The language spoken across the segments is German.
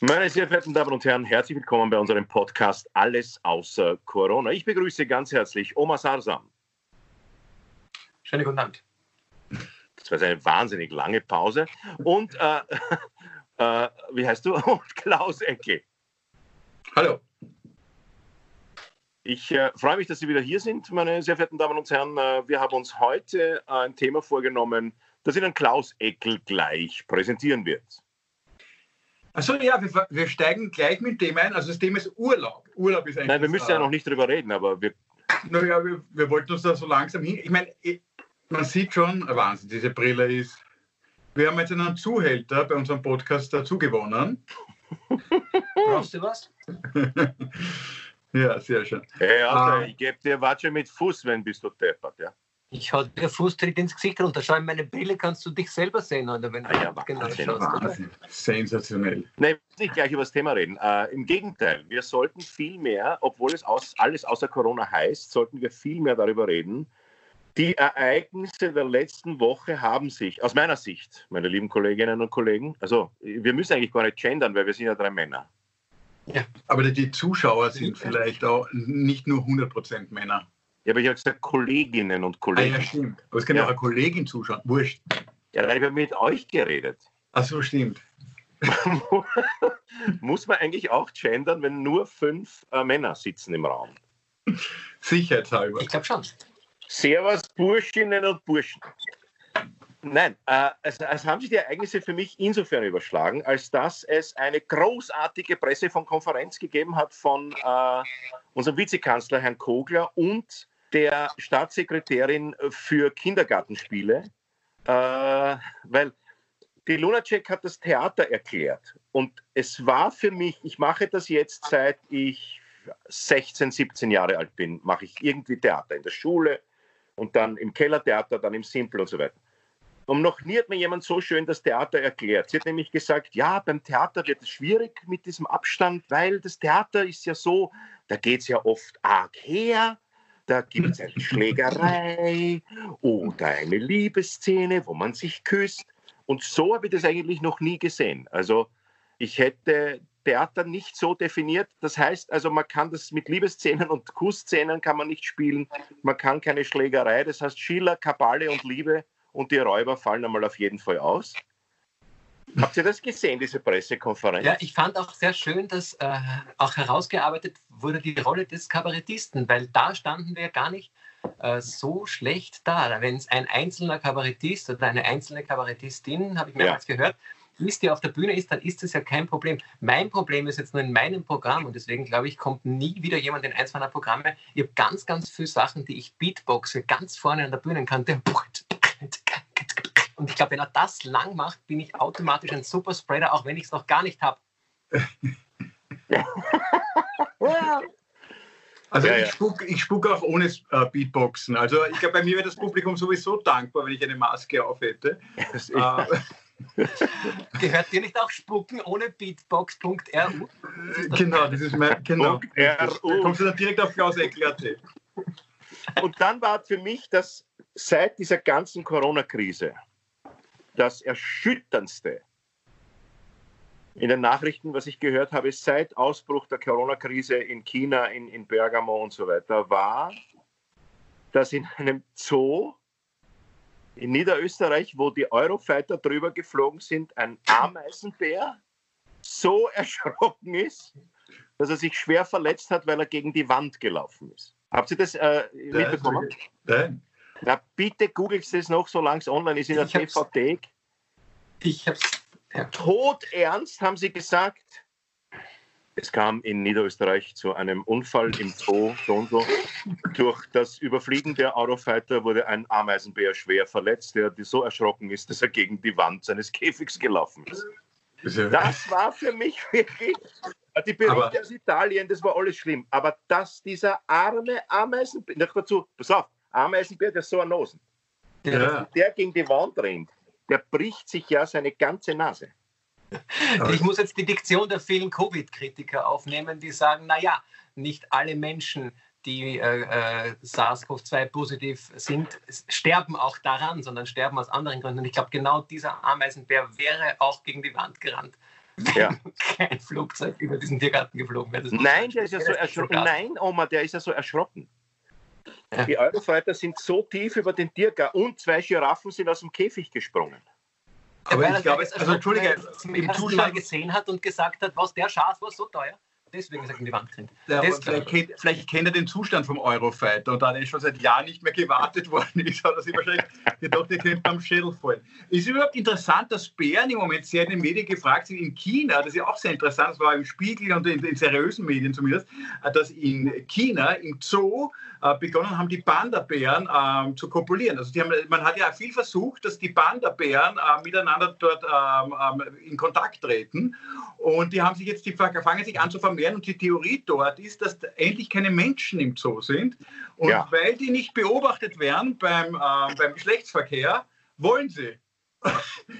Meine sehr verehrten Damen und Herren, herzlich willkommen bei unserem Podcast Alles außer Corona. Ich begrüße ganz herzlich Oma Sarsam. Schönen guten Abend. Das war eine wahnsinnig lange Pause. Und äh, äh, wie heißt du? Und Klaus Ecke. Hallo. Ich äh, freue mich, dass Sie wieder hier sind, meine sehr verehrten Damen und Herren. Äh, wir haben uns heute ein Thema vorgenommen, das Ihnen Klaus Eckel gleich präsentieren wird. Achso, ja, wir, wir, steigen gleich mit dem ein. Also das Thema ist Urlaub. Urlaub ist eigentlich. Nein, wir müssen ja noch nicht drüber reden, aber wir. Naja, wir, wir wollten uns da so langsam hin. Ich meine, man sieht schon, Wahnsinn, diese Brille ist. Wir haben jetzt einen Zuhälter bei unserem Podcast dazu gewonnen. Brauchst du was? ja, sehr schön. Hey, Alter, ah. ich gebe dir Watsche mit Fuß, wenn bist du deppert, ja? Ich habe dir Fußtritt ins Gesicht runter. Schau in meine Brille, kannst du dich selber sehen, oder wenn ah, ja, du genau Wahnsinn, schaust. Wahnsinn. Sensationell. Nein, nicht gleich über das Thema reden. Äh, Im Gegenteil, wir sollten viel mehr, obwohl es aus, alles außer Corona heißt, sollten wir viel mehr darüber reden. Die Ereignisse der letzten Woche haben sich, aus meiner Sicht, meine lieben Kolleginnen und Kollegen, also wir müssen eigentlich gar nicht gendern, weil wir sind ja drei Männer. Ja, aber die Zuschauer sind vielleicht auch nicht nur 100% Männer. Ja, aber ich habe gesagt Kolleginnen und Kollegen. Ah, ja, stimmt. Aber es kann ja auch eine Kollegin zuschauen. Wurscht. Ja, ich habe mit euch geredet. Ach so, stimmt. Muss man eigentlich auch gendern, wenn nur fünf äh, Männer sitzen im Raum? Sicherheitshalber. Ich glaube schon. Servus, Burschinnen und Burschen. Nein, äh, es, es, haben sich die Ereignisse für mich insofern überschlagen, als dass es eine großartige Pressekonferenz gegeben hat von äh, unserem Vizekanzler Herrn Kogler und der Staatssekretärin für Kindergartenspiele, äh, weil die Lunacek hat das Theater erklärt. Und es war für mich, ich mache das jetzt seit ich 16, 17 Jahre alt bin, mache ich irgendwie Theater in der Schule und dann im Kellertheater, dann im Simple und so weiter. Und noch nie hat mir jemand so schön das Theater erklärt. Sie hat nämlich gesagt, ja, beim Theater wird es schwierig mit diesem Abstand, weil das Theater ist ja so, da geht es ja oft arg her da gibt es eine Schlägerei oder eine Liebesszene, wo man sich küsst. Und so habe ich das eigentlich noch nie gesehen. Also ich hätte Theater nicht so definiert. Das heißt also, man kann das mit Liebesszenen und Kussszenen kann man nicht spielen. Man kann keine Schlägerei. Das heißt, Schiller, Kabale und Liebe und die Räuber fallen einmal auf jeden Fall aus. Habt ihr das gesehen, diese Pressekonferenz? Ja, ich fand auch sehr schön, dass äh, auch herausgearbeitet wurde die Rolle des Kabarettisten, weil da standen wir gar nicht äh, so schlecht da. Wenn es ein einzelner Kabarettist oder eine einzelne Kabarettistin, habe ich mehrmals ja. gehört, ist, die auf der Bühne ist, dann ist das ja kein Problem. Mein Problem ist jetzt nur in meinem Programm und deswegen glaube ich, kommt nie wieder jemand in eins meiner Programme. Ich habe ganz, ganz viele Sachen, die ich Beatboxe ganz vorne an der Bühne kann. Und ich glaube, wenn er das lang macht, bin ich automatisch ein Superspreader, auch wenn ich es noch gar nicht habe. Also ja, ich, spuck, ich spucke auch ohne äh, Beatboxen. Also ich glaube, bei mir wäre das Publikum sowieso dankbar, wenn ich eine Maske auf hätte. Äh, Gehört dir nicht auch Spucken ohne Beatbox.ru? Genau, das ist mein. Genau. Da kommst du dann direkt auf Klaus Eckler. Und dann war für mich das seit dieser ganzen Corona-Krise das Erschütterndste in den Nachrichten, was ich gehört habe, seit Ausbruch der Corona-Krise in China, in, in Bergamo und so weiter, war, dass in einem Zoo in Niederösterreich, wo die Eurofighter drüber geflogen sind, ein Ameisenbär so erschrocken ist, dass er sich schwer verletzt hat, weil er gegen die Wand gelaufen ist. Habt ihr das äh, mitbekommen? Nein. Na, bitte googelt es noch, solange es online ist in der TV-Thek. Ich hab's. Ja. Todernst haben sie gesagt. Es kam in Niederösterreich zu einem Unfall im Zoo, so. Durch das Überfliegen der Eurofighter wurde ein Ameisenbär schwer verletzt, der so erschrocken ist, dass er gegen die Wand seines Käfigs gelaufen ist. Das war für mich wirklich die Berichte aus Italien, das war alles schlimm. Aber dass dieser arme Ameisenbär, dazu, pass auf, Ameisenbär, der so ein Nosen, ja. der gegen die Wand rennt, der bricht sich ja seine ganze Nase. Ich muss jetzt die Diktion der vielen Covid-Kritiker aufnehmen, die sagen, naja, nicht alle Menschen, die äh, äh, SARS-CoV-2 positiv sind, sterben auch daran, sondern sterben aus anderen Gründen. Und ich glaube, genau dieser Ameisenbär wäre auch gegen die Wand gerannt, ja. kein Flugzeug über diesen Tiergarten geflogen wäre. Nein, der ist ja so erschrocken. Nein, Oma, der ist ja so erschrocken. Ja. Die Eurofighter sind so tief über den Tiergarten und zwei Giraffen sind aus dem Käfig gesprungen. Aber ich glaube, also, Entschuldige, im Zustand gesehen hat und gesagt hat, was der Schatz war so teuer deswegen ist er in die Wand gerannt. Ja, vielleicht, kennt, vielleicht, kennt, er den Zustand vom Eurofighter und da er schon seit Jahren nicht mehr gewartet worden ist, hat er sich wahrscheinlich gedacht, er könnte beim Schädel fallen. Ist überhaupt interessant, dass Bären im Moment sehr in den Medien gefragt sind, in China, das ist ja auch sehr interessant, das war im Spiegel und in, in seriösen Medien zumindest, dass in China im Zoo begonnen haben, die Panda-Bären ähm, zu kopulieren. Also haben, man hat ja viel versucht, dass die Panda-Bären äh, miteinander dort ähm, ähm, in Kontakt treten und die haben sich jetzt, die fangen sich an zu vermehren vermehren. Und die Theorie dort ist, dass endlich keine Menschen im Zoo sind. Und ja. weil die nicht beobachtet werden beim, äh, beim Geschlechtsverkehr, wollen sie.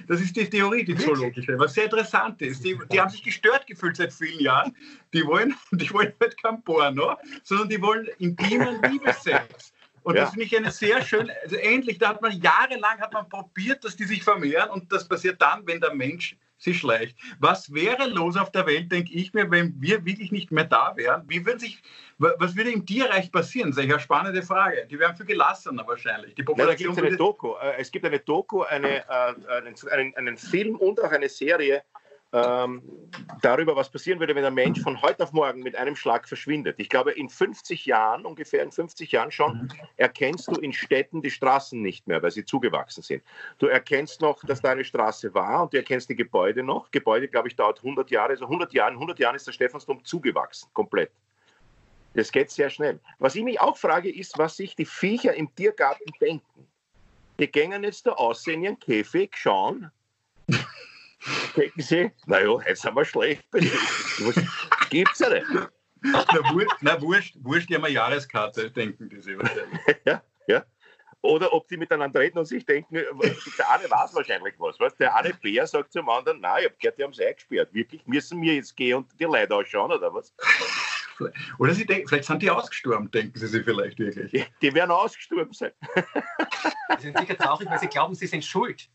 Das ist die Theorie, die zoologische, was sehr interessant ist. Die, die, haben sich gestört gefühlt seit vielen Jahren. Die wollen, die wollen halt kein Porno, sondern die wollen intimen Liebessex. Und ja. das finde ich eine sehr schöne, also endlich, da hat man jahrelang hat man probiert, dass die sich vermehren und das passiert dann, wenn der Mensch sie schleicht. Was wäre los auf der Welt, denke ich mir, wenn wir wirklich nicht mehr da wären? Wie würde sich, was würde im Tierreich passieren? Das ist eine spannende Frage. Die wären viel gelassener wahrscheinlich. Die Population ja, da gibt es eine Doku. Äh, es gibt eine Doku, eine, äh, einen, einen Film und auch eine Serie ähm, darüber, was passieren würde, wenn ein Mensch von heute auf morgen mit einem Schlag verschwindet. Ich glaube, in 50 Jahren, ungefähr in 50 Jahren schon, mhm. erkennst du in Städten die Straßen nicht mehr, weil sie zugewachsen sind. Du erkennst noch, dass da eine Straße war und du erkennst die Gebäude noch. Gebäude, glaube ich, dauert 100 Jahre. Also 100 Jahre, in 100 Jahren ist der Stephansdom zugewachsen, komplett. Das geht sehr schnell. Was ich mich auch frage, ist, was sich die Viecher im Tiergarten denken. Die gängen jetzt da aussehen in ihren Käfig, schauen, denken sie, naja, jetzt sind wir schlecht. Was gibt's ja nicht. Na, wurscht, na, wurscht, wurscht, die haben eine Jahreskarte, denken die sich wahrscheinlich. ja, ja. Oder ob die miteinander reden und sich denken, der eine weiß wahrscheinlich was. was? Der eine Bär sagt zum anderen, nein, ich habe gehört, die haben es eingesperrt. Wirklich, müssen wir jetzt gehen und die Leute ausschauen, oder was? Oder sie denken, vielleicht sind die ausgestorben, denken sie sich vielleicht wirklich. Die, die werden ausgestorben sein. Sie sind sicher traurig, weil sie glauben, sie sind schuld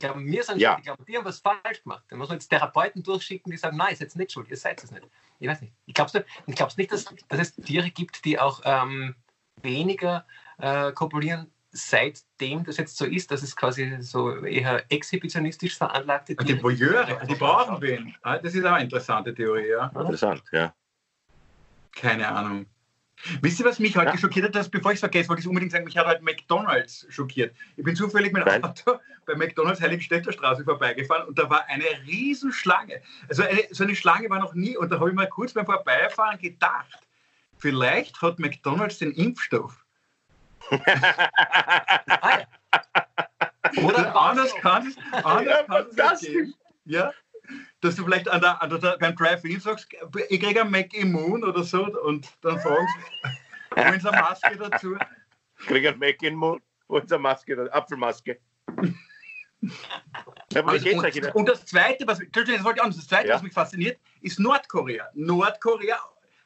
glaube, wir sind ja. schuld. Ich glaube, die haben was falsch gemacht. Da muss man jetzt Therapeuten durchschicken, die sagen, nein, ihr seid nicht schuld, ihr seid es nicht. Ich weiß nicht. Ich glaube glaubst nicht, dass, dass, es Tiere gibt, die auch ähm, weniger äh, kopulieren, seitdem das jetzt so ist, dass es quasi so eher exhibitionistisch veranlagte Tiere Die Voyeure, die brauchen wen. Ah, das ist auch eine interessante Theorie, ja. Interessant, ja. Keine Ahnung. Wisst ihr, was mich heute ja. schockiert hat? Dass, bevor ich es vergesse, wollte ich unbedingt sagen, mich hat heute McDonalds schockiert. Ich bin zufällig mit dem Auto bei McDonalds Heiligenstädter Straße vorbeigefahren und da war eine Riesenschlange. Also eine, so eine Schlange war noch nie und da habe ich mal kurz beim Vorbeifahren gedacht, vielleicht hat McDonalds den Impfstoff. Oder anders kann es anders kann es geben. Ja, dass du vielleicht an der, an der, beim Drive-In sagst, ich kriege ein Mac Immun oder so und dann fragen sie, wollen sie eine Maske dazu? Ich kriege ein Mac Immun, wollen sie eine Maske, Apfelmaske. Ja, also, und, und, das Zweite, was, das, das Zweite ja. was mich fasziniert, ist Nordkorea. Nordkorea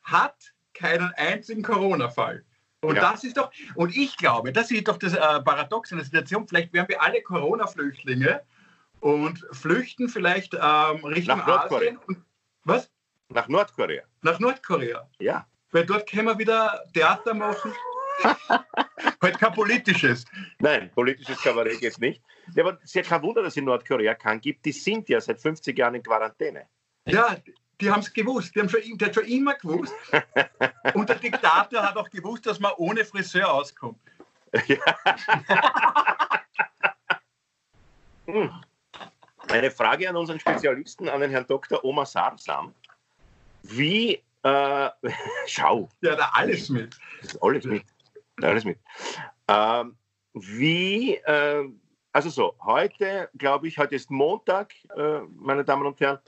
hat keinen einzigen Corona-Fall. Und ja. das ist doch, und ich glaube, das ist doch das äh, Paradox in der Situation, vielleicht wären wir alle Corona-Flüchtlinge und flüchten vielleicht ähm, Richtung Nach Asien. Und, was? Nach Nordkorea. Nach Nordkorea. Ja. Weil dort können wir wieder Theater machen. halt kein politisches. Nein, politisches Kabarett geht nicht. Ja, aber es ist ja kein Wunder, dass es in Nordkorea keinen gibt. Die sind ja seit 50 Jahren in Quarantäne. Ja, die haben es gewusst. Die haben schon, der hat schon immer gewusst. Und der Diktator hat auch gewusst, dass man ohne Friseur auskommt. Ja. hm. Eine Frage an unseren Spezialisten, an den Herrn Dr. Omar Sarsam. Wie, äh, schau. Ja, da alles mit. Alles mit. Alles mit. Ähm, wie, äh, also so, heute, glaube ich, heute ist Montag, äh, meine Damen und Herren,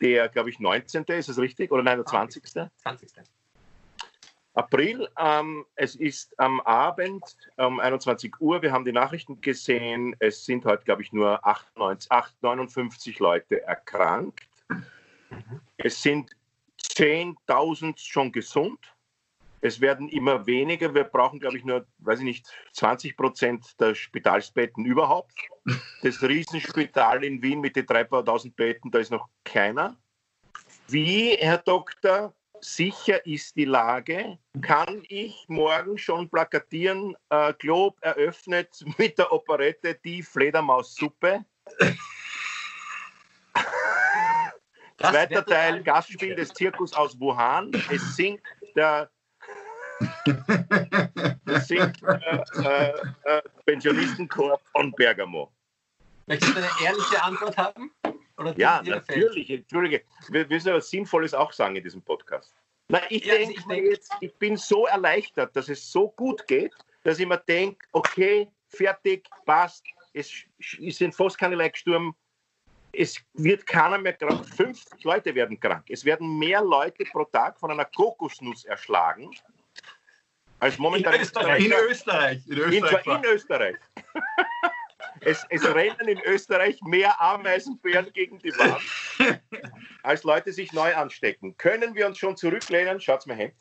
der, glaube ich, 19. ist es richtig? Oder nein, der 20. 20. April. Ähm, es ist am Abend um 21 Uhr. Wir haben die Nachrichten gesehen. Es sind heute, glaube ich, nur 98, 8, 59 Leute erkrankt. Es sind 10.000 schon gesund. Es werden immer weniger. Wir brauchen, glaube ich, nur, weiß ich nicht, 20 Prozent der Spitalsbetten überhaupt. Das Riesenspital in Wien mit den 3.000 Betten, da ist noch keiner. Wie, Herr Doktor, sicher ist die Lage? Kann ich morgen schon plakatieren, äh, Glob eröffnet mit der Operette Die Fledermaussuppe? Zweiter Teil, Gastspiel des Zirkus aus Wuhan. Es singt der, es singt, äh, äh, Pensionistenchor von Bergamo. Möchtest du eine ehrliche Antwort haben? Ja, natürlich, entschuldige. Wir müssen was Sinnvolles auch sagen in diesem Podcast. Na, ich ja, denke also ich, jetzt, ich bin so erleichtert, dass es so gut geht, dass ich mir denke, okay, fertig, passt, es sind fast keine Leute gestorben, es wird keiner mehr krank, 50 Leute werden krank. Es werden mehr Leute pro Tag von einer Kokosnuss erschlagen, als momentan in Österreich. In Österreich. In Österreich. In, in Österreich. Es, es, rennen in Österreich mehr Ameisenbären gegen die Wand, als Leute sich neu anstecken. Können wir uns schon zurücklehnen? Schaut's mir Hemd.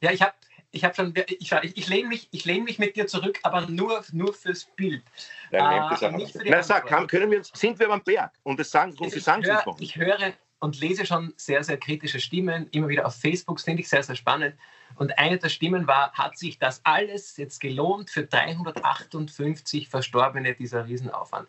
Ja, ich habe ich habe schon, ich, ich, ich lehne mich, lehn mich mit dir zurück, aber nur, nur fürs Bild. Äh, nicht für die Na, sag, kann, können wir uns, sind wir beim Berg und, das sagen, und sie sagen es uns Ich höre und lese schon sehr, sehr kritische Stimmen, immer wieder auf Facebook, finde ich sehr, sehr spannend. Und eine der Stimmen war, hat sich das alles jetzt gelohnt für 358 Verstorbene, dieser Riesenaufwand?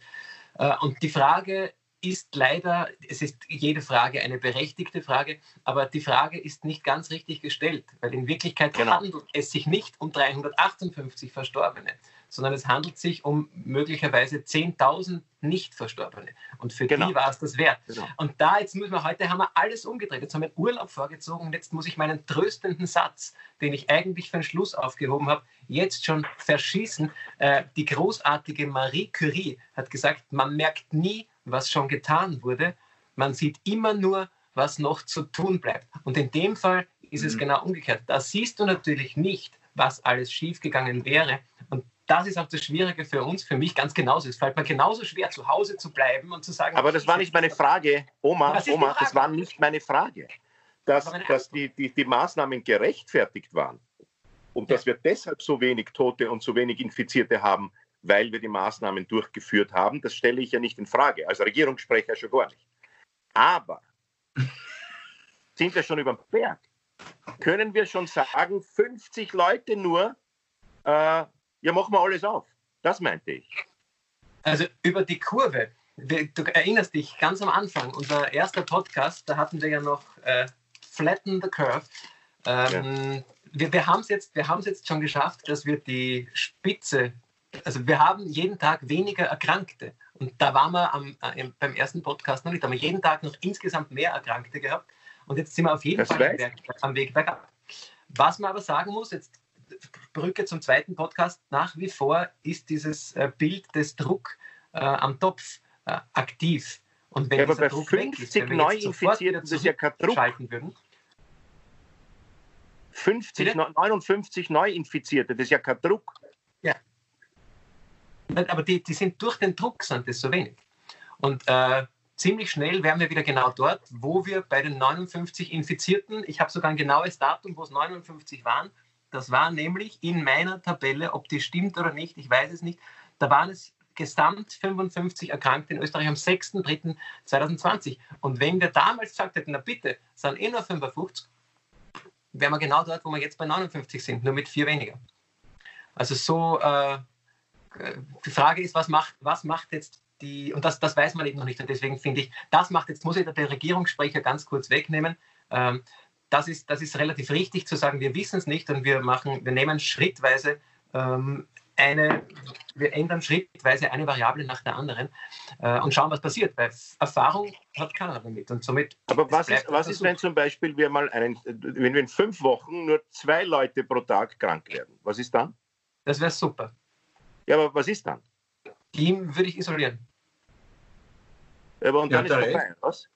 Äh, und die Frage ist leider, es ist jede Frage eine berechtigte Frage, aber die Frage ist nicht ganz richtig gestellt, weil in Wirklichkeit genau. handelt es sich nicht um 358 Verstorbene, sondern es handelt sich um möglicherweise 10.000 Nicht-Verstorbene. Und für genau. die war es das wert. Genau. Und da, jetzt müssen wir, heute haben wir alles umgedreht. Jetzt haben wir Urlaub vorgezogen und jetzt muss ich meinen tröstenden Satz, den ich eigentlich für den Schluss aufgehoben habe, jetzt schon verschießen. Äh, die großartige Marie Curie hat gesagt, man merkt nie, was schon getan wurde. Man sieht immer nur, was noch zu tun bleibt. Und in dem Fall ist es mhm. genau umgekehrt. Da siehst du natürlich nicht, was alles schiefgegangen wäre. Das ist auch das Schwierige für uns, für mich ganz genauso. Es fällt mir genauso schwer, zu Hause zu bleiben und zu sagen. Aber das war nicht meine Frage, Oma, Oma, Frage? das war nicht meine Frage. Dass, dass die, die, die Maßnahmen gerechtfertigt waren und ja. dass wir deshalb so wenig Tote und so wenig Infizierte haben, weil wir die Maßnahmen durchgeführt haben. Das stelle ich ja nicht in Frage, als Regierungssprecher schon gar nicht. Aber sind wir schon über dem Berg? Können wir schon sagen, 50 Leute nur, äh, ja, machen wir alles auf. Das meinte ich. Also über die Kurve. Du erinnerst dich ganz am Anfang, unser erster Podcast, da hatten wir ja noch äh, Flatten the Curve. Ähm, ja. Wir, wir haben es jetzt, jetzt schon geschafft, dass wir die Spitze also wir haben jeden Tag weniger Erkrankte. Und da waren wir am, äh, beim ersten Podcast noch nicht. Da haben wir jeden Tag noch insgesamt mehr Erkrankte gehabt. Und jetzt sind wir auf jeden das Fall Weg, am Weg bergab. Was man aber sagen muss, jetzt Brücke zum zweiten Podcast, nach wie vor ist dieses äh, Bild des Druck äh, am Topf äh, aktiv. Und wenn ja, aber bei Druck 50 ist, Neuinfizierten, das ist ja kein Druck. Würden, 50, 59 Neuinfizierte, das ist ja kein Druck. Ja, aber die, die sind durch den Druck sind das so wenig. Und äh, ziemlich schnell wären wir wieder genau dort, wo wir bei den 59 Infizierten, ich habe sogar ein genaues Datum, wo es 59 waren, das war nämlich in meiner Tabelle, ob die stimmt oder nicht, ich weiß es nicht, da waren es gesamt 55 Erkrankte in Österreich am 6.3.2020. Und wenn wir damals gesagt hätten, na bitte, sind eh nur 55, wären wir genau dort, wo wir jetzt bei 59 sind, nur mit vier weniger. Also so äh, die Frage ist, was macht, was macht jetzt die, und das, das weiß man eben noch nicht. Und deswegen finde ich, das macht jetzt, muss ich der Regierungssprecher ganz kurz wegnehmen. Ähm, das, ist, das ist relativ richtig zu sagen, wir wissen es nicht und wir machen, wir nehmen schrittweise ähm, eine, wir ändern schrittweise eine Variable nach der anderen äh, und schauen, was passiert. Weil Erfahrung hat keiner damit. Und somit Aber was ist, was ist, wenn zum Beispiel wir mal einen, wenn wir in fünf Wochen nur zwei Leute pro Tag krank werden? Was ist dann? Das wäre super. Ja, aber was ist dann? Ihm würde ich isolieren. Aber und dann ja, ist vorbei, was?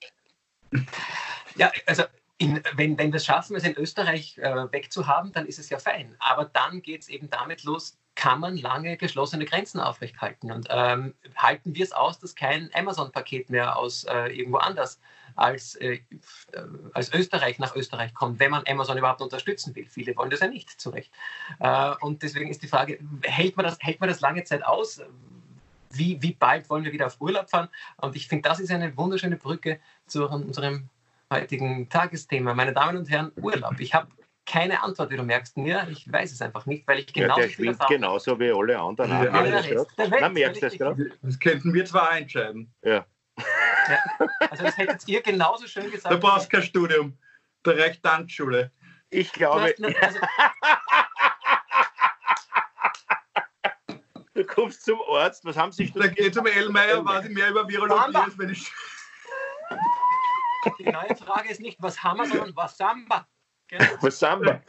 Ja, also in, wenn, wenn wir es schaffen, es in Österreich äh, wegzuhaben, dann ist es ja fein. Aber dann geht es eben damit los, kann man lange geschlossene Grenzen aufrechthalten. Und ähm, halten wir es aus, dass kein Amazon-Paket mehr aus äh, irgendwo anders als, äh, als Österreich nach Österreich kommt, wenn man Amazon überhaupt unterstützen will. Viele wollen das ja nicht, zu Recht. Äh, und deswegen ist die Frage, hält man das, hält man das lange Zeit aus? Wie, wie bald wollen wir wieder auf Urlaub fahren? Und ich finde, das ist eine wunderschöne Brücke zu unserem heutigen Tagesthema. Meine Damen und Herren, Urlaub. Ich habe keine Antwort, wie du merkst, mir. Ich weiß es einfach nicht, weil ich genau. Ja, der schwingt genauso wie alle anderen. Ja, Ja, ja, das der Na, merkst du das gerade? Das könnten wir zwar entscheiden. Ja. Ja. Also das hättet ihr genauso schön gesagt. Da brauchst du kein Studium. Da reicht Tanzschule. Ich Du glaube, hast nur- also, du kommst zum Arzt. Was haben Sie Da geht zum Ellmeier, weiß ich mehr über Virologie, als wenn ich. Die neue Frage ist nicht, was haben wir, sondern was Samba. Genau. Was haben wir?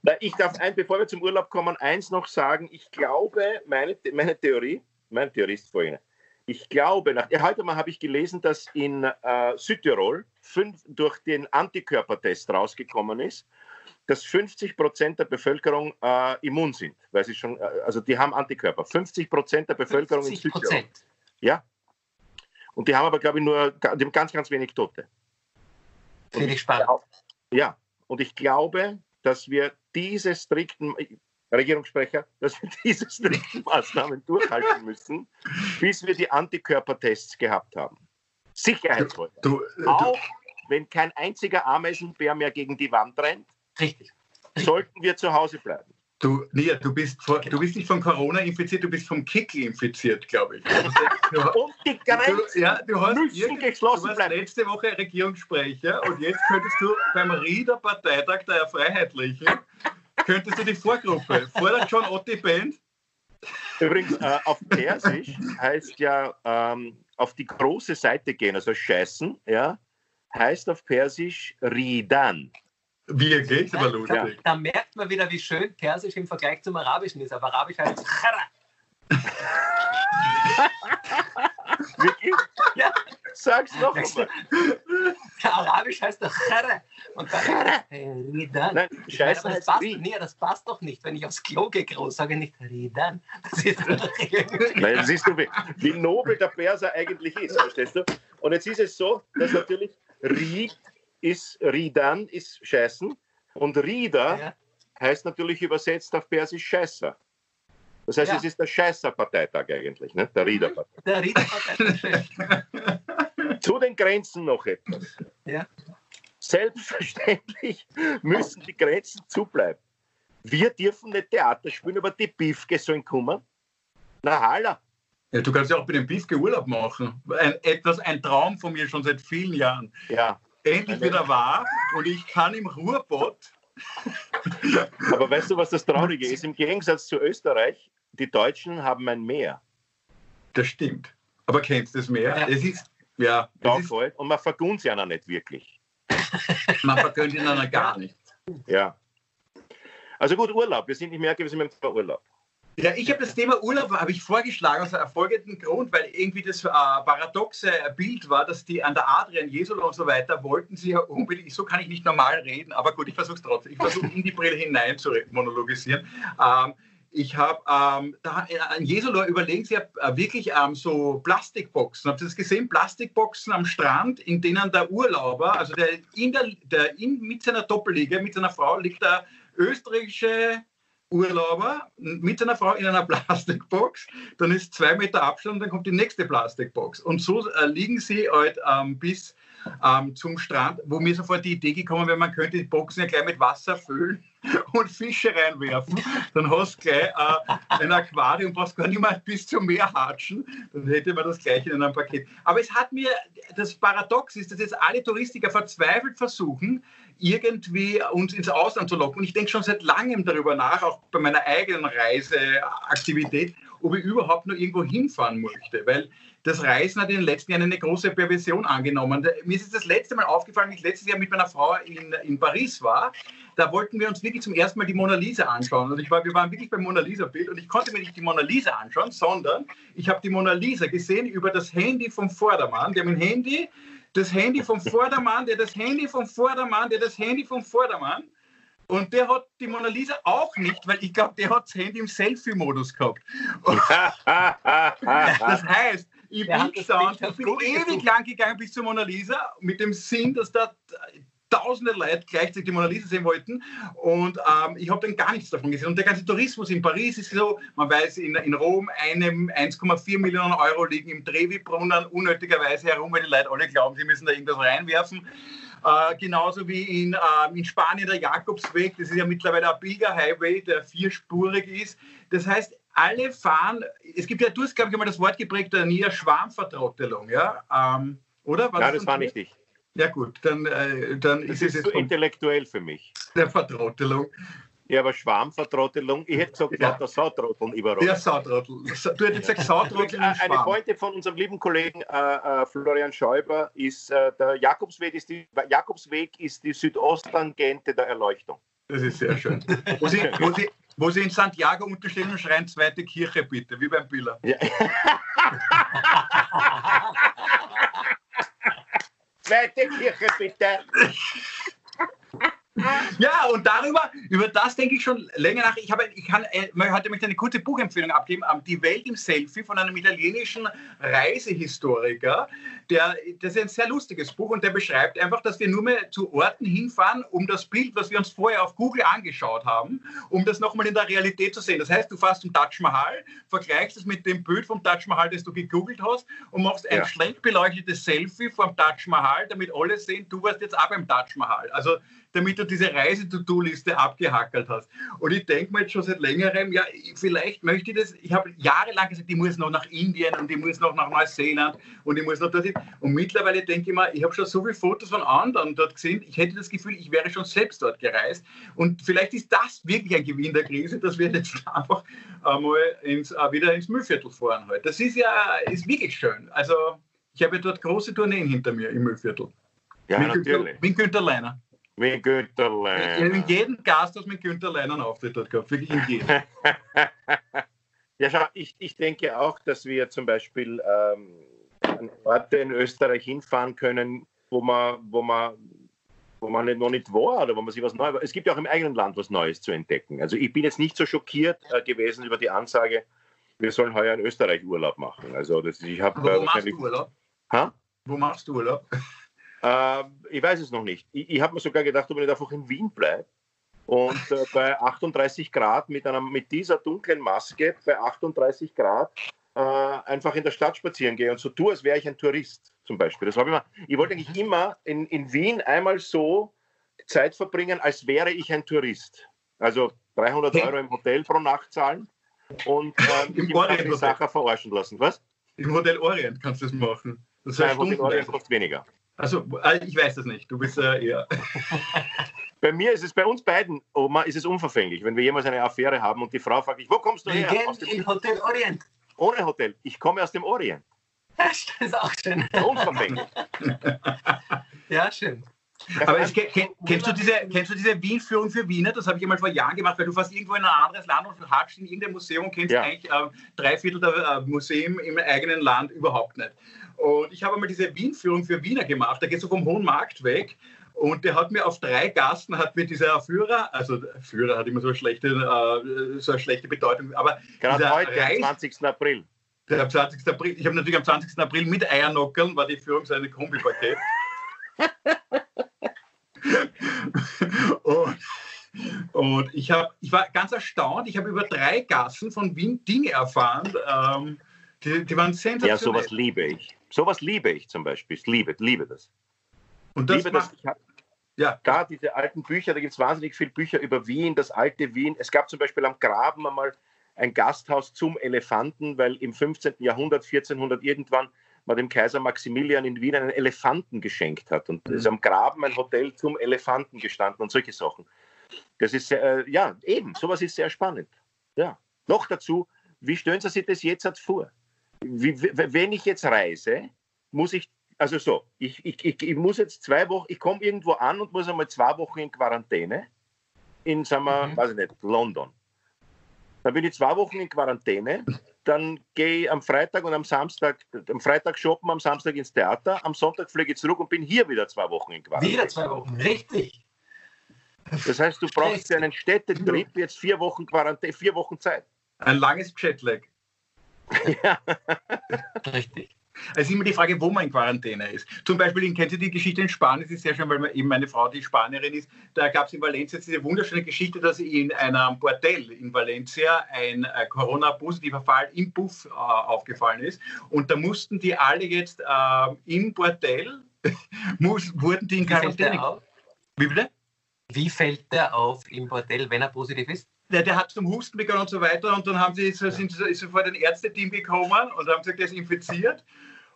Na, ich darf ein, bevor wir zum Urlaub kommen, eins noch sagen. Ich glaube, meine, meine Theorie, meine Theorie ist folgende. Ich glaube, nach, heute mal habe ich gelesen, dass in äh, Südtirol fünf, durch den Antikörpertest rausgekommen ist, dass 50 Prozent der Bevölkerung äh, immun sind, weil sie schon, äh, also die haben Antikörper. 50 Prozent der Bevölkerung in 50 Südtirol. Prozent. Ja. Und die haben aber, glaube ich, nur die haben ganz, ganz wenig Tote. Finde ich spannend. Ja, und ich glaube, dass wir diese strikten, Regierungssprecher, dass wir diese strikten Maßnahmen durchhalten müssen, bis wir die Antikörpertests gehabt haben. Du, Auch wenn kein einziger Ameisenbär mehr gegen die Wand rennt, Richtig. sollten wir zu Hause bleiben. Du, Nia, du, bist vor, du bist nicht von Corona infiziert, du bist vom Kickel infiziert, glaube ich. Du, Und die du, Grenzen ja, du hast müssen Du geschlossen warst bleiben. letzte Woche Regierungssprecher und jetzt könntest du beim Rieder Parteitag der Freiheitlichen, könntest du die Vorgruppe vor der John Otti Band, Übrigens, äh, auf Persisch heißt ja ähm, auf die große Seite gehen, also scheißen, ja, heißt auf Persisch Ridan. Wirklich, aber lustig. Da, da merkt man wieder, wie schön Persisch im Vergleich zum Arabischen ist. Auf Arabisch heißt es Chara. Wirklich? Ja. Sag's noch einmal. Arabisch heißt doch Chara. Und dann äh, Ridan. Nein, Scheiße aber das, passt, Ri. nee, das passt doch nicht. Wenn ich aufs Klo gehe, groß sage ich nicht Ridan. Das ist Nein, siehst du, wie, wie nobel der Perser eigentlich ist, verstehst du? Und jetzt ist es so, dass natürlich Rid ist, Ridan ist Scheißen und Rida ja, heißt natürlich übersetzt auf Persisch Scheißer. Das heißt, Ja. es ist der Scheißer-Parteitag eigentlich, ne? der Rieder-Parteitag. der Rieder hat Zu den Grenzen noch etwas. Ja. Selbstverständlich müssen die Grenzen zubleiben. Wir dürfen nicht Theater spielen, aber die Bifke sollen kommen. Na, Halla. Ja, du kannst ja auch bei dem Bifke Urlaub machen. Ein, etwas, ein Traum von mir schon seit vielen Jahren. Ja, Endlich wieder wahr und ich kann im Ruhrbott. aber weißt du, was das Traurige ist? Im Gegensatz zu Österreich, die Deutschen haben ein Meer. Das stimmt. Aber kennst du das mehr? Ja. Es ist, ja, es ist, und man vergunnt sie einer nicht wirklich. man vergönnt ihnen einer gar nicht. Ja. Also gut, Urlaub. Wir sind, ich merke, wir sind beim Thema Urlaub. Ja, ich habe das Thema Urlaub habe ich vorgeschlagen aus einem Grund, weil irgendwie das äh, paradoxe Bild war, dass die an der Adrian, Jesolo und so weiter wollten sie ja unbedingt, so kann ich nicht normal reden, aber gut, ich versuche es trotzdem. Ich versuche in die Brille hinein zu re- monologisieren. Ähm, ich habe, ähm, da, an Jesolo überlegen sie ja äh, wirklich ähm, so Plastikboxen. Habt ihr das gesehen? Plastikboxen am Strand, in denen der Urlauber, also der, in der, der in, mit seiner Doppelliege, mit seiner Frau liegt der österreichische Urlauber mit seiner Frau in einer Plastikbox, dann ist zwei Meter Abstand und dann kommt die nächste Plastikbox. Und so äh, liegen sie halt ähm, bis ähm, zum Strand, wo mir sofort die Idee gekommen wäre, man könnte die Boxen ja gleich mit Wasser füllen und Fische reinwerfen. Dann hast du gleich äh, ein Aquarium, brauchst gar nicht mehr bis zum Meer hatschen. Dann hätte man das gleich in einem Paket. Aber es hat mir, das Paradox ist, dass jetzt alle Touristiker verzweifelt versuchen, irgendwie uns ins Ausland zu locken. Und ich denke schon seit langem darüber nach, auch bei meiner eigenen Reiseaktivität, ob ich überhaupt nur irgendwo hinfahren möchte. Weil das Reisen hat in den letzten Jahren eine große Perversion angenommen. Mir ist das letzte Mal aufgefallen, ich letztes Jahr mit meiner Frau in, in Paris war. Da wollten wir uns wirklich zum ersten Mal die Mona Lisa anschauen. Und ich war, wir waren wirklich beim Mona Lisa-Bild und ich konnte mir nicht die Mona Lisa anschauen, sondern ich habe die Mona Lisa gesehen über das Handy vom Vordermann. Der mit dem Handy, das Handy vom Vordermann, der das Handy vom Vordermann, der das Handy vom Vordermann. Und der hat die Mona Lisa auch nicht, weil ich glaube, der hat das Handy im Selfie-Modus gehabt. Das heißt, ich Der bin Bild ich bin ewig lang gegangen bis zur Mona Lisa mit dem Sinn, dass da tausende Leute gleichzeitig die Mona Lisa sehen wollten und ähm, ich habe dann gar nichts davon gesehen. Und der ganze Tourismus in Paris ist so, man weiß, in, in Rom einem 1,4 Millionen Euro liegen im Trevi-Brunnen unnötigerweise herum, weil die Leute alle glauben, sie müssen da irgendwas reinwerfen. Äh, genauso wie in, äh, in Spanien der Jakobsweg, das ist ja mittlerweile ein Pilger-Highway, der vierspurig ist. Das heißt, alle fahren, es gibt ja, du hast, glaube ich, mal das Wort geprägt, der Nier Schwarmvertrottelung, ja? Ähm, oder? Was ja, das war nicht ich. Ja gut, dann, äh, dann das ist es ist so intellektuell für mich. Der Vertrottelung. Ja, aber Schwarmvertrottelung, ich hätte gesagt, ja. der Sautrotteln überall. Der Sautrottel. Du hättest gesagt Sautrotteln Eine Freundin von unserem lieben Kollegen äh, äh, Florian Schäuber ist, äh, der Jakobsweg ist, die, Jakobsweg ist die Südosttangente der Erleuchtung. Das ist sehr schön. wo, sie, wo, sie, wo sie in Santiago unterstehen und schreien, zweite Kirche bitte, wie beim Biller. Ja. zweite Kirche bitte. Ja, und darüber, über das denke ich schon länger nach. Ich, habe, ich kann äh, heute möchte eine kurze Buchempfehlung abgeben. Die Welt im Selfie von einem italienischen Reisehistoriker. Der, das ist ein sehr lustiges Buch und der beschreibt einfach, dass wir nur mehr zu Orten hinfahren, um das Bild, was wir uns vorher auf Google angeschaut haben, um das nochmal in der Realität zu sehen. Das heißt, du fährst zum Taj Mahal, vergleichst es mit dem Bild vom Taj Mahal, das du gegoogelt hast und machst ein ja. schlecht beleuchtetes Selfie vom Taj Mahal, damit alle sehen, du warst jetzt auch beim Taj Mahal. Also damit du diese Reise-To-Do-Liste abgehackelt hast. Und ich denke mir jetzt schon seit längerem, ja, vielleicht möchte ich das, ich habe jahrelang gesagt, ich muss noch nach Indien und ich muss noch nach Neuseeland und ich muss noch dorthin. Und mittlerweile denke ich mir, ich habe schon so viele Fotos von anderen dort gesehen, ich hätte das Gefühl, ich wäre schon selbst dort gereist. Und vielleicht ist das wirklich ein Gewinn der Krise, dass wir jetzt einfach einmal ins, äh, wieder ins Müllviertel fahren. Halt. Das ist ja ist wirklich schön. Also ich habe ja dort große Tourneen hinter mir im Müllviertel. Ja, mit natürlich. Günther, mit Günther Leiner. Mit Günther Leiner. In jedem Gasthaus mit Günther Leiner einen Auftritt dort gehabt, wirklich in jedem. ja, schau, ich, ich denke auch, dass wir zum Beispiel ähm, Orte in Österreich hinfahren können, wo man, wo man, wo man noch nicht war oder wo man sich was Neues. Es gibt ja auch im eigenen Land was Neues zu entdecken. Also ich bin jetzt nicht so schockiert äh, gewesen über die Ansage, wir sollen heuer in Österreich Urlaub machen. Also das, ich habe. Wo machst du Urlaub? Ha? Wo machst du Urlaub? Äh, ich weiß es noch nicht. Ich, ich habe mir sogar gedacht, ob ich einfach in Wien bleibe und äh, bei 38 Grad mit, einer, mit dieser dunklen Maske bei 38 Grad äh, einfach in der Stadt spazieren gehe und so tue, als wäre ich ein Tourist zum Beispiel. Das ich mal. Ich wollte eigentlich immer in, in Wien einmal so Zeit verbringen, als wäre ich ein Tourist. Also 300 Euro im Hotel pro Nacht zahlen und äh, Im Orient die Sache verarschen lassen. Was? Im Hotel Orient kannst du das machen. Das heißt Nein, Hotel Orient kostet weniger. Also, äh, ich weiß das nicht. Du bist äh, eher. bei mir ist es, bei uns beiden, Oma, ist es unverfänglich, wenn wir jemals eine Affäre haben und die Frau fragt, wo kommst du wir her? Dem in Hotel Orient. Ohne Hotel. Ich komme aus dem Orient. Das ist auch schön. Unverfänglich. ja, schön. Aber es, kennst, du diese, kennst du diese Wien-Führung für Wiener? Das habe ich einmal vor Jahren gemacht, weil du fährst irgendwo in ein anderes Land und hatschst in irgendein Museum und kennst ja. eigentlich äh, drei Viertel der äh, Museen im eigenen Land überhaupt nicht. Und ich habe einmal diese Wien-Führung für Wiener gemacht. Da gehst du vom Hohen Markt weg. Und der hat mir auf drei Gasten, hat mir dieser Führer, also Führer hat immer so eine schlechte, äh, so eine schlechte Bedeutung, aber gerade heute, Reis, am 20. April. Der am 20. April, ich habe natürlich am 20. April mit Eiernockeln, war die Führung so eine Kombipaket. und, und ich, hab, ich war ganz erstaunt, ich habe über drei Gassen von Wien Dinge erfahren, ähm, die, die waren sensationell. Ja, sowas liebe ich. Sowas liebe ich zum Beispiel. Ich liebe, liebe das. Und das macht, das. Ich hab, ja. Da diese alten Bücher, da gibt es wahnsinnig viele Bücher über Wien, das alte Wien. Es gab zum Beispiel am Graben einmal ein Gasthaus zum Elefanten, weil im 15. Jahrhundert, 1400 irgendwann, man dem Kaiser Maximilian in Wien einen Elefanten geschenkt hat. Und es mhm. ist am Graben ein Hotel zum Elefanten gestanden und solche Sachen. Das ist, äh, ja, eben, sowas ist sehr spannend. Ja. Noch dazu, wie stellen Sie sich das jetzt vor? wie, wenn ich jetzt reise, muss ich, also so, ich, ich, ich, ich muss jetzt zwei Wochen, ich komme irgendwo an und muss einmal zwei Wochen in Quarantäne in, sagen wir, mhm. weiß ich nicht, London. Dann bin ich zwei Wochen in Quarantäne, dann gehe ich am Freitag und am Samstag, am Freitag shoppen, am Samstag ins Theater, am Sonntag fliege ich zurück und bin hier wieder zwei Wochen in Quarantäne. Wieder zwei Wochen, richtig. Das heißt, du brauchst für einen Städtetrip jetzt vier Wochen Quarantäne, vier Wochen Zeit. Ein langes Jetlag. Ja. Richtig. Es ist immer die Frage, wo man in Quarantäne ist. Zum Beispiel, kennt ihr die Geschichte in Spanien? Das ist sehr schön, weil eben meine Frau, die Spanierin ist, da gab es in Valencia diese wunderschöne Geschichte, dass in einem Bordell in Valencia ein äh, Corona-positiver Fall im Puff äh, aufgefallen ist. Und da mussten die alle jetzt äh, im Bordell muss, wurden die in Wie fällt der Quarantäne. auf? Wie bitte? Wie fällt der auf im Bordell, wenn er positiv ist? Der, der hat zum Husten begonnen und so weiter und dann haben sie, so- sind sie, ist vor den Ärzteteam gekommen und haben gesagt, der ist infiziert.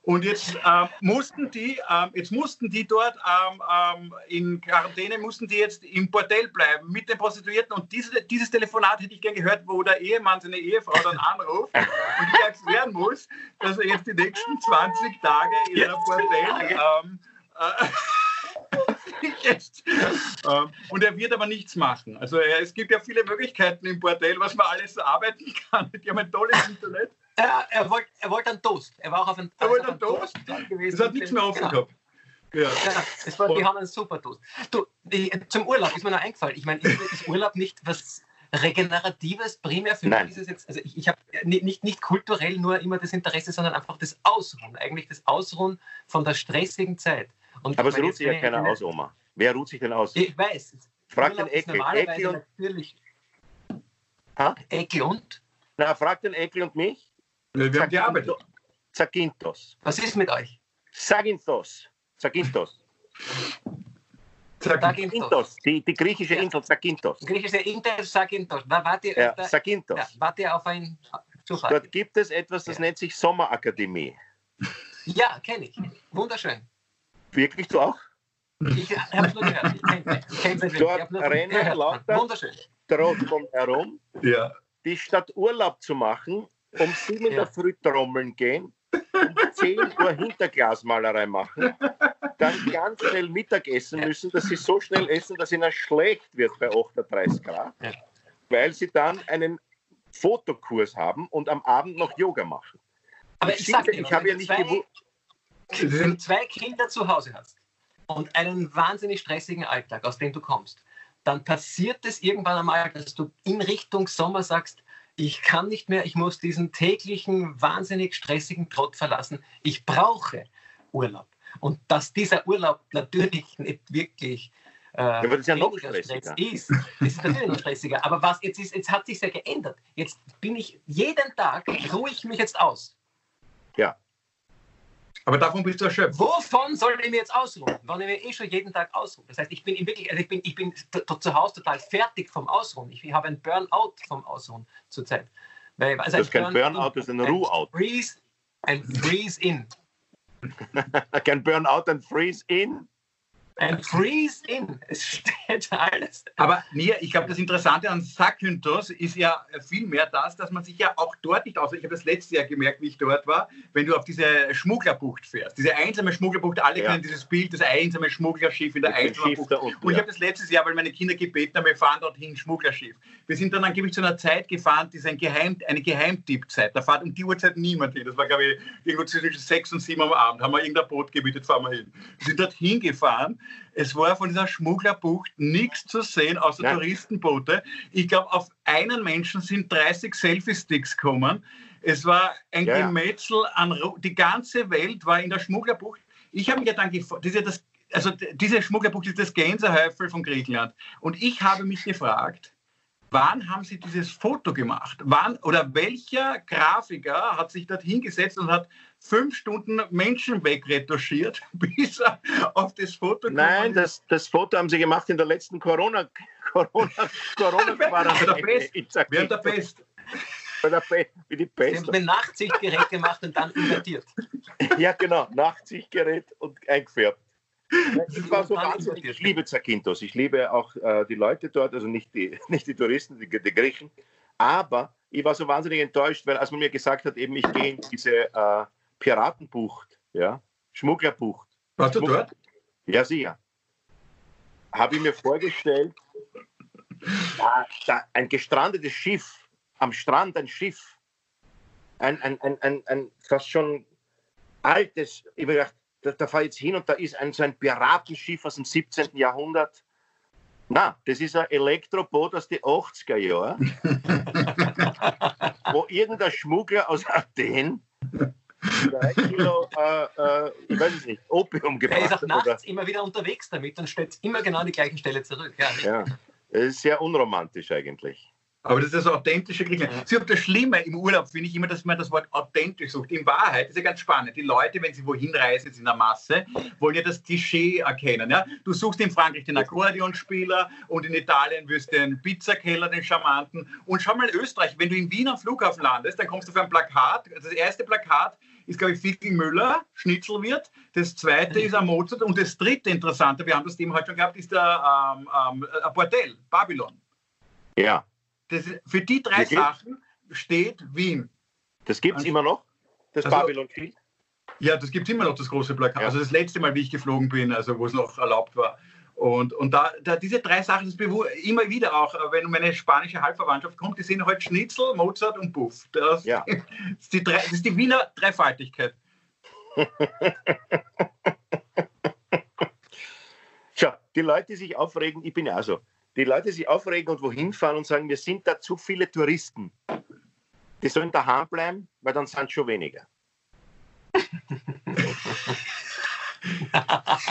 Und jetzt ähm, mussten die, ähm, jetzt mussten die dort ähm, ähm, in Quarantäne, mussten die jetzt im Bordell bleiben mit den Prostituierten. Und diese, dieses Telefonat hätte ich gern gehört, wo der Ehemann seine Ehefrau dann anruft und ihr erklären muss, dass er jetzt die nächsten 20 Tage in einem Bordell ähm, äh, jetzt, ähm, und er wird aber nichts machen. Also es gibt ja viele Möglichkeiten im Bordell, was man alles arbeiten kann. Die haben ein tolles Internet. Er, er wollte er wollte einen Toast. Er war auch auf einen, Er wollte auf einen Toast? gewesen. Es hat nichts mehr offen Genau. gehabt. Ja. Ja, es war, wir haben einen super Toast. Du, die, zum Urlaub ist mir noch eingefallen. Ich meine, ist, ist Urlaub nicht was Regeneratives primär für Nein. mich? Ist es jetzt, also ich, ich habe nicht, nicht kulturell nur immer das Interesse, sondern einfach das Ausruhen. Eigentlich das Ausruhen von der stressigen Zeit. Und Aber es ruht sich ja keiner in- aus, Oma. Wer ruht sich denn aus? Ich weiß. Frag den Eckel. Eckel und, natürlich. Ha? Eckel und? na, frag den Eckel und mich. Wir haben gearbeitet. Zagintos. Was ist mit euch? Zagintos. Zagintos. Zagintos. Die, die griechische Ja. Insel Zagintos. Griechische Inter Sagintos. Da wart ihr, Ja, da, Zagintos. ja, wart ihr auf ein Zufall? Dort gibt es etwas, das Ja. nennt sich Sommerakademie. Ja, kenne ich. Wunderschön. Wirklich du auch? Ich habe es nur gehört. Ich kenne es nicht. Dort Ich hab nur rennen lauter- Wunderschön. Trotzdem herum, ja. die statt Urlaub zu machen, um sieben in Ja. der Früh trommeln gehen, um 10 Uhr Hinterglasmalerei machen, dann ganz schnell Mittagessen Ja. müssen, dass sie so schnell essen, dass ihnen schlecht wird bei 38 Grad, Ja. weil sie dann einen Fotokurs haben und am Abend noch Yoga machen. Aber Ich ich ich habe ja nicht gewusst- wenn du zwei Kinder zu Hause hast und einen wahnsinnig stressigen Alltag, aus dem du kommst, dann passiert es irgendwann einmal, dass du in Richtung Sommer sagst, ich kann nicht mehr, ich muss diesen täglichen, wahnsinnig stressigen Trott verlassen. Ich brauche Urlaub. Und dass dieser Urlaub natürlich nicht wirklich äh, aber das ist ja noch stressiger. Stress ist. Das ist natürlich noch stressiger. Aber was jetzt ist, jetzt hat sich ja geändert. Jetzt bin ich jeden Tag, ruhe ich mich jetzt aus. Aber davon bist du erschöpft. Wovon soll ich mir jetzt ausruhen? Wann ich mir eh schon jeden Tag ausruhen. Das heißt, ich bin in wirklich, also ich bin, ich bin zu Hause total fertig vom Ausruhen. Ich habe ein Burnout vom Ausruhen zurzeit. Weil, also Das ist kein Burnout, das ist ein Ruheout. Freeze, ein Freeze in. Kein Burnout and Freeze in. Ein Freeze in. Es steht alles. Aber Nia, ich glaube, das Interessante an Sakynthos ist ja vielmehr das, dass man sich ja auch dort nicht aus. Ich habe das letzte Jahr gemerkt, wie ich dort war, wenn du auf diese Schmugglerbucht fährst. Diese einsame Schmugglerbucht, alle Ja. kennen dieses Bild, das einsame Schmugglerschiff in der einsamen Bucht. da unten, Und ich habe das letztes Jahr, weil meine Kinder gebeten haben, wir fahren dorthin, Schmugglerschiff. Wir sind dann angeblich zu einer Zeit gefahren, die ist ein Geheim, eine Geheimtippzeit. Da fährt um die Uhrzeit niemand hin. Das war, glaube ich, irgendwo zwischen sechs und sieben am Abend. Haben wir irgendein Boot gemietet, fahren wir hin. Wir sind dort hingefahren. Es war von dieser Schmugglerbucht nichts zu sehen, außer Nein. Touristenboote. Ich glaube, auf einen Menschen sind 30 Selfie-Sticks gekommen. Es war ein Ja, ja. Gemetzel an, Ru- die ganze Welt war in der Schmugglerbucht. Ich habe mich ja dann gefragt, das ist ja das, also diese Schmugglerbucht ist das Gänsehäufel von Griechenland. Und ich habe mich gefragt, wann haben Sie dieses Foto gemacht? Wann oder welcher Grafiker hat sich dort hingesetzt und hat fünf Stunden Menschen wegretuschiert, bis er auf das Foto Nein, das, das Foto haben sie gemacht in der letzten Corona, Corona, Corona. Während der Pest. Bei der Pest, wie die Sie Pest. haben ein Nachtsichtgerät gemacht und dann invertiert. Ja, genau. Nachtsichtgerät und eingefärbt. Ich war so wahnsinnig. Ich liebe Zakynthos. Ich liebe auch äh, die Leute dort, also nicht die, nicht die Touristen, die, die Griechen. Aber ich war so wahnsinnig enttäuscht, weil als man mir gesagt hat, eben ich gehe in diese äh, Piratenbucht, ja, Schmugglerbucht. Warst du dort? Ja, sicher. Habe ich mir vorgestellt, da, da, ein gestrandetes Schiff, am Strand ein Schiff, ein, ein, ein, ein, ein fast schon altes, ich habe gedacht, da, da fahre ich jetzt hin und da ist ein, so ein Piratenschiff aus dem 17. Jahrhundert. Na, das ist ein Elektroboot aus den 80er Jahren, wo irgendein Schmuggler aus Athen Kilo, äh, äh, ich weiß es nicht, Opium Er ist gebracht auch hat. Oder, nachts immer wieder unterwegs damit und stellt immer genau an die gleiche Stelle zurück. Ja, ja, es ist sehr unromantisch eigentlich. Aber das ist das authentische Griechenland. Ja. Sie das Schlimme im Urlaub, finde ich immer, dass man das Wort authentisch sucht. In Wahrheit ist ja ganz spannend. Die Leute, wenn sie wohin reisen, in der Masse, wollen ja das Klischee erkennen. Ja? Du suchst in Frankreich den Akkordeonspieler und in Italien wirst du den Pizzakeller, den Charmanten. Und schau mal Österreich, wenn du in Wien am Flughafen landest, dann kommst du auf ein Plakat. Das erste Plakat ist, glaube ich, Fickel Müller, Schnitzelwirt. Das zweite ist ein Mozart. Und das dritte Interessante, wir haben das Thema heute schon gehabt, ist der ähm, ähm, Bordell, Babylon. Ja. Das, für die drei Sachen steht Wien. Das gibt es immer noch, das also, Babylon Field? Ja, das gibt es immer noch, das große Plakat. Ja. Also das letzte Mal, wie ich geflogen bin, also wo es noch erlaubt war. Und, und da, da diese drei Sachen, das immer wieder auch, wenn meine spanische Halbverwandtschaft kommt, die sehen heute halt Schnitzel, Mozart und Buff. Das, ja. das, ist, die drei, das ist die Wiener Dreifaltigkeit. Schau, die Leute, die sich aufregen, ich bin ja auch so die Leute sich aufregen und wohin fahren und sagen, wir sind da zu viele Touristen. Die sollen daheim bleiben, weil dann sind schon weniger.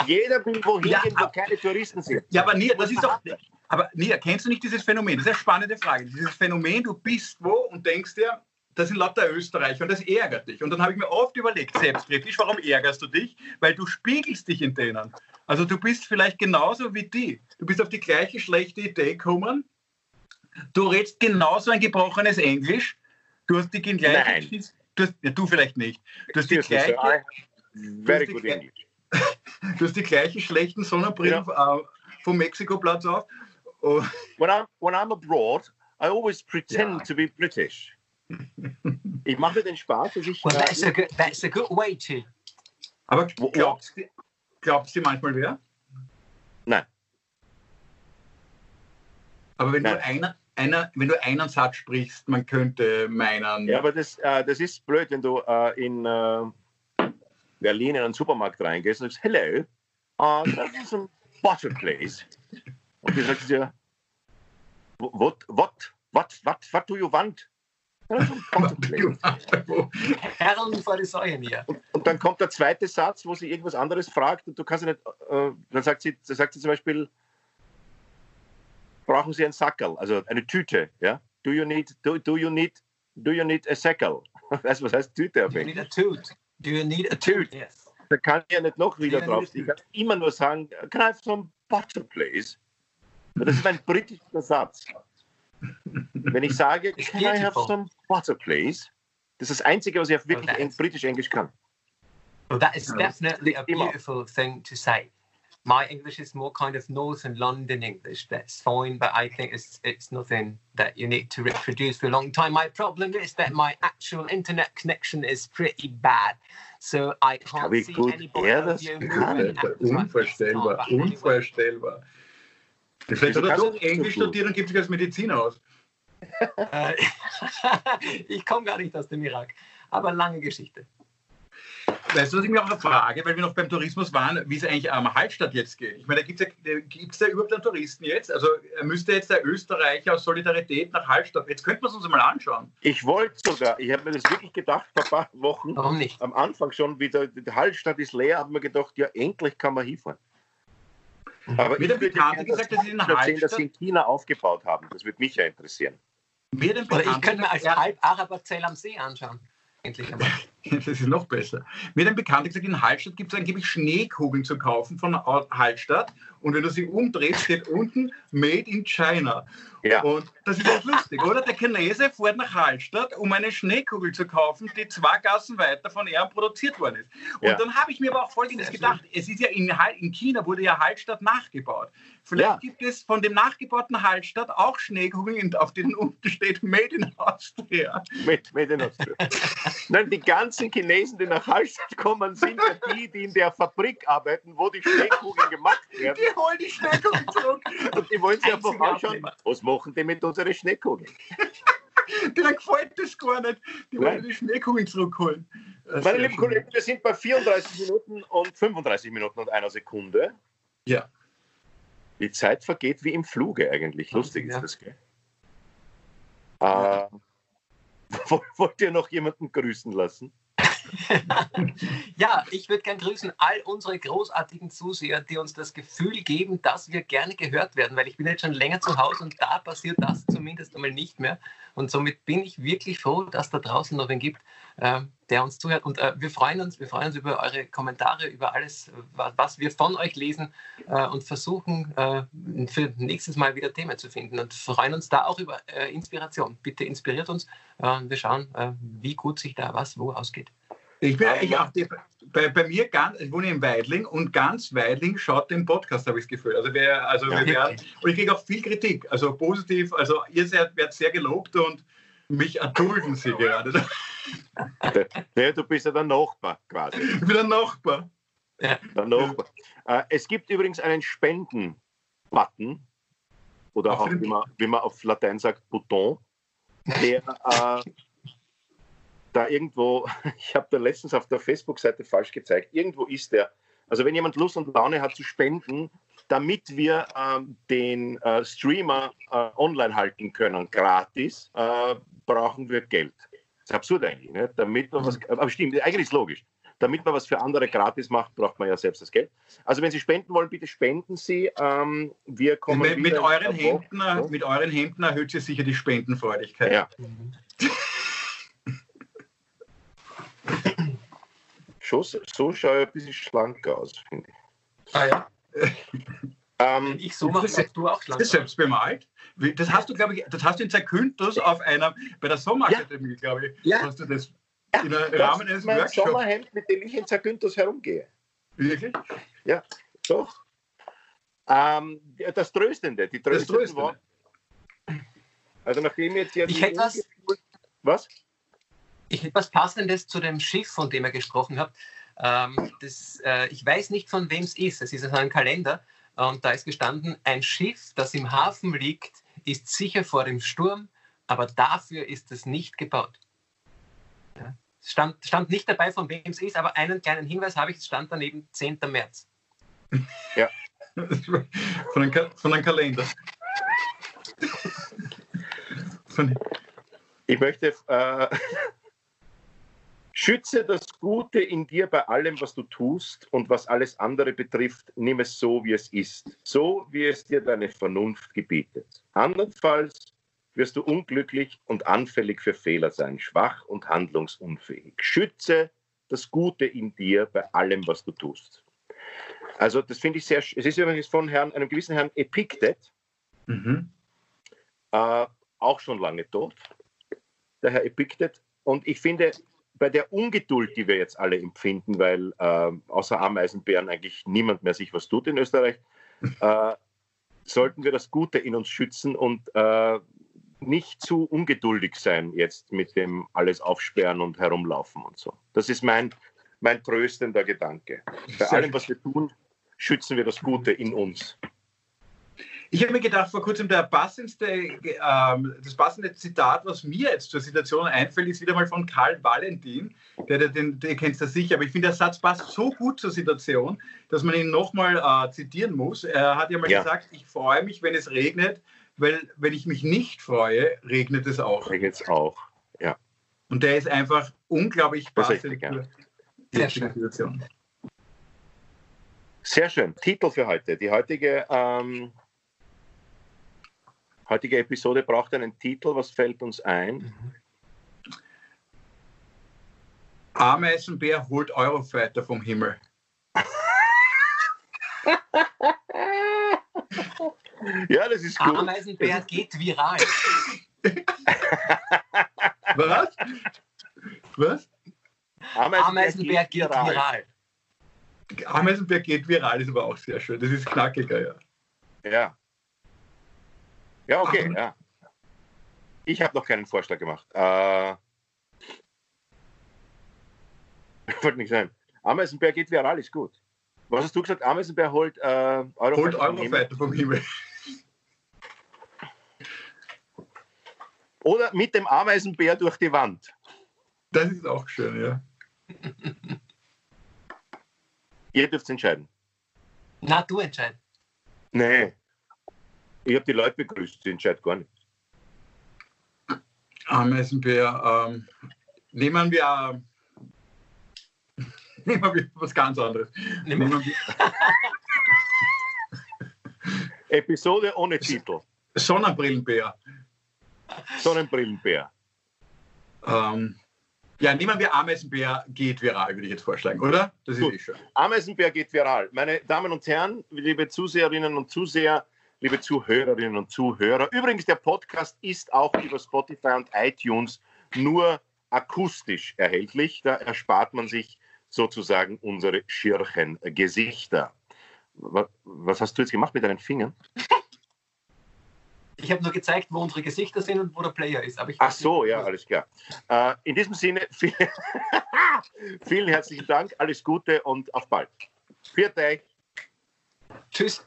Jeder will wohin ja, gehen, wo keine Touristen sind. Ja, aber nie, das ist doch. Aber nie, kennst du nicht dieses Phänomen? Das ist eine spannende Frage. Dieses Phänomen, du bist wo und denkst dir, das sind lauter Österreicher und das ärgert dich. Und dann habe ich mir oft überlegt, selbstkritisch, warum ärgerst du dich? Weil du spiegelst dich in denen. Also du bist vielleicht genauso wie die. Du bist auf die gleiche schlechte Idee gekommen. Du redest genauso ein gebrochenes Englisch. Du hast die gleiche. Nein. Du, hast, ja, du vielleicht nicht. Du hast die gleiche. Very good English. Du hast die gleiche schlechten Sonnenbrillen ja. vom Mexikoplatz auf. Oh. When, I'm, when I'm abroad, I always pretend ja. to be British. Ich mache den Spaß, dass ich. Well, that's, a good, that's a good way to. Aber glaubst, glaubst du manchmal wer? Nein. Aber wenn, Nein. Du einer, einer, wenn du einen Satz sprichst, man könnte meinen. Ja, aber das, äh, das ist blöd, wenn du äh, in äh, Berlin in einen Supermarkt reingehst und sagst: Hello, uh, das ist ein butter, please. Und du sagst dir: What, what, what, what, what do you want? Herren vor die Säuen hier. Und, und, dann kommt der zweite Satz, wo sie irgendwas anderes fragt und du kannst nicht, äh, dann sagt sie, dann sagt sie zum Beispiel, brauchen Sie ein Sackel, also eine Tüte, ja? Do you need, do, do you need, do you need a Sackel? Weißt du, was heißt Tüte auf Englisch? Do you need a toot? Do you need a tooth? Yes. Da kann ich ja nicht noch wieder drauf. Ich kann immer nur sagen, can I have some butter, please? Das ist ein britischer Satz. Wenn ich sage, can I have some butter, please? Das ist das Einzige, was ich oh, auf wirklich well, britisch-englisch kann. Well, that is definitely a beautiful thing to say. My English is more kind of Northern London English. That's fine, but I think it's it's nothing that you need to reproduce for a long time. My problem is that my actual internet connection is pretty bad, so I can't see anybody audio moving. Unvorstellbar, unvorstellbar. Vielleicht hat er doch Englisch studiert und gibt sich als Mediziner aus. Äh, ich komme gar nicht aus dem Irak, aber lange Geschichte. Weißt du, was ich mir auch eine Frage, weil wir noch beim Tourismus waren, wie es eigentlich am Hallstatt jetzt geht? Ich meine, da gibt es ja, gibt's da überhaupt einen Touristen jetzt? Also müsste jetzt der Österreicher aus Solidarität nach Hallstatt, jetzt könnten wir es uns mal anschauen. Ich wollte sogar, ich habe mir das wirklich gedacht vor ein paar Wochen, Warum nicht? am Anfang schon, wie der, der Hallstatt ist leer, habe mir gedacht, ja, endlich kann man hinfahren. Aber Mir ich würde gerne gesagt, dass Sie in erzählen, dass Sie in China aufgebaut haben. Das würde mich ja interessieren. Oder ich könnte mir als Halb-Araber-Zell am See anschauen. Endlich einmal. das ist noch besser. Mir hat ein gesagt, in Hallstatt gibt es angeblich Schneekugeln zu kaufen von Hallstatt. Und wenn du sie umdrehst, steht unten Made in China. Ja. Und das ist echt lustig, oder? Der Chinese fährt nach Hallstatt, um eine Schneekugel zu kaufen, die zwei Gassen weiter von er produziert worden ist. Und ja. dann habe ich mir aber auch Folgendes gedacht. Es ist ja in, in China wurde ja Hallstatt nachgebaut. Vielleicht ja. gibt es von dem nachgebauten Hallstatt auch Schneekugeln, auf denen unten steht Made in Austria. Made, made in Austria. Nein, die ganzen Chinesen, die nach Hallstatt kommen, sind ja die, die in der Fabrik arbeiten, wo die Schneekugeln gemacht werden. Die holen die Schneekugeln zurück. Und die wollen sich einfach anschauen, was machen die mit unseren Schneekugeln? Denen gefällt das gar nicht. Die wollen die Schneekugeln zurückholen. Meine lieben Kollegen, wir sind bei 34 Minuten und 35 Minuten und einer Sekunde. Ja. Die Zeit vergeht wie im Fluge eigentlich. Lustig ja. ist das, gell? Äh, wollt ihr noch jemanden grüßen lassen? ja, ich würde gern grüßen all unsere großartigen Zuseher, die uns das Gefühl geben, dass wir gerne gehört werden, weil ich bin jetzt schon länger zu Hause und da passiert das zumindest einmal nicht mehr. Und somit bin ich wirklich froh, dass da draußen noch wen gibt, äh, der uns zuhört. Und äh, wir freuen uns, wir freuen uns über eure Kommentare, über alles, was wir von euch lesen äh, und versuchen äh, für nächstes Mal wieder Themen zu finden und freuen uns da auch über äh, Inspiration. Bitte inspiriert uns. Äh, wir schauen, wie gut sich da was wo ausgeht. Ich bin ich auch bei, bei mir ganz, ich wohne in Weidling und ganz Weidling schaut den Podcast, habe ich das Gefühl. Also, wir, also wir werden, und ich kriege auch viel Kritik, also positiv. Also ihr seid, werdet sehr gelobt und mich erdulden sie gerade. Ja, du bist ja der Nachbar quasi. Ich bin der Nachbar. Ja. Der Nachbar. Äh, es gibt übrigens einen Spenden-Button oder auch, wie man, wie man auf Latein sagt, Bouton, der äh, da irgendwo, ich habe da letztens auf der Facebook-Seite falsch gezeigt, irgendwo ist der. Also wenn jemand Lust und Laune hat zu spenden, damit wir ähm, den äh, Streamer äh, online halten können, gratis, äh, brauchen wir Geld. Das ist absurd eigentlich. Ne? Damit man was, aber stimmt, eigentlich ist es logisch. Damit man was für andere gratis macht, braucht man ja selbst das Geld. Also wenn Sie spenden wollen, bitte spenden Sie. Ähm, wir kommen mit, mit euren Hemden, so. mit euren Hemden erhöht sich sicher die Spendenfreudigkeit. Ja. Schon, so schaue ich ein bisschen schlanker aus, finde ich. Ah ja. ähm, ich so mache, das, du auch schlanker. Das selbst bemalt. Das hast du, glaube ich, das hast du in Zakynthos auf einer, bei der Sommerakademie, ja. glaube ich, ja. hast du das ja, im Rahmen eines mein Workshops. Sommerhemd, mit dem ich in Zakynthos herumgehe. Wirklich? Ja, doch. Ähm, das Tröstende, die Tröstende das Tröstende. Also nachdem jetzt ja ich hätte was, was? Ich hätte was Passendes zu dem Schiff, von dem ihr gesprochen habt. Ähm, das, äh, ich weiß nicht, von wem es ist. Es ist also ein Kalender und da ist gestanden, ein Schiff, das im Hafen liegt, ist sicher vor dem Sturm, aber dafür ist es nicht gebaut. Ja. Es stand, stand nicht dabei, von wem es ist, aber einen kleinen Hinweis habe ich, es stand daneben 10. März. Ja. von, einem, von einem Kalender. ich möchte äh, Schütze das Gute in dir bei allem, was du tust und was alles andere betrifft, nimm es so, wie es ist, so wie es dir deine Vernunft gebietet. Andernfalls wirst du unglücklich und anfällig für Fehler sein, schwach und handlungsunfähig. Schütze das Gute in dir bei allem, was du tust. Also das finde ich sehr, es ist übrigens von Herrn, einem gewissen Herrn Epiktet, mhm. äh, auch schon lange tot, der Herr Epiktet. Und ich finde, bei der Ungeduld, die wir jetzt alle empfinden, weil äh, außer Ameisenbären eigentlich niemand mehr sich was tut in Österreich, äh, sollten wir das Gute in uns schützen und äh, nicht zu ungeduldig sein jetzt mit dem alles aufsperren und herumlaufen und so. Das ist mein, mein tröstender Gedanke. Bei allem, was wir tun, schützen wir das Gute in uns. Ich habe mir gedacht, vor kurzem der passendste, ähm, das passende Zitat, was mir jetzt zur Situation einfällt, ist wieder mal von Karl Valentin. Der, der, den, der kennst du sicher, aber ich finde, der Satz passt so gut zur Situation, dass man ihn nochmal äh, zitieren muss. Er hat ja mal ja. gesagt, ich freue mich, wenn es regnet, weil wenn ich mich nicht freue, regnet es auch. Regnet es auch, ja. Und der ist einfach unglaublich passend richtig, ja. Sehr schön. Situation. Sehr schön. Titel für heute. Die heutige ähm, heutige Episode braucht einen Titel. Was fällt uns ein? Mhm. Ameisenbär holt Eurofighter vom Himmel. ja, das ist gut. Ameisenbär geht viral. Was? Was? Ameisenbär, Ameisenbär geht, geht viral. viral. Ameisenbär geht viral ist aber auch sehr schön. Das ist knackiger, ja. Ja. Ja, okay, ja. Ich habe noch keinen Vorschlag gemacht. Äh, wollte nicht sagen. Ameisenbär geht viral, ist gut. Was hast du gesagt? Ameisenbär holt äh, Eurofighter holt Eurofighter vom Himmel. Oder mit dem Ameisenbär durch die Wand. Das ist auch schön, ja. Ihr dürft entscheiden. Na, du entscheiden. Nee, ich habe die Leute begrüßt, die entscheidet gar nichts. Ameisenbär, ähm, nehmen wir nehmen wir was ganz anderes. Nehmen wir- Episode ohne Titel. Sonnenbrillenbär. Sonnenbrillenbär. Ähm, ja, nehmen wir Ameisenbär geht viral, würde ich jetzt vorschlagen, oder? Das ist Gut. eh schon. Ameisenbär geht viral. Meine Damen und Herren, liebe Zuseherinnen und Zuseher, liebe Zuhörerinnen und Zuhörer. Übrigens, der Podcast ist auch über Spotify und iTunes nur akustisch erhältlich. Da erspart man sich sozusagen unsere schirchen Gesichter. Wa- Was hast du jetzt gemacht mit deinen Fingern? Ich habe nur gezeigt, wo unsere Gesichter sind und wo der Player ist. Ach so, ja, alles klar. Äh, in diesem Sinne, viel, vielen herzlichen Dank, alles Gute und auf bald. Viert euch. Tschüss.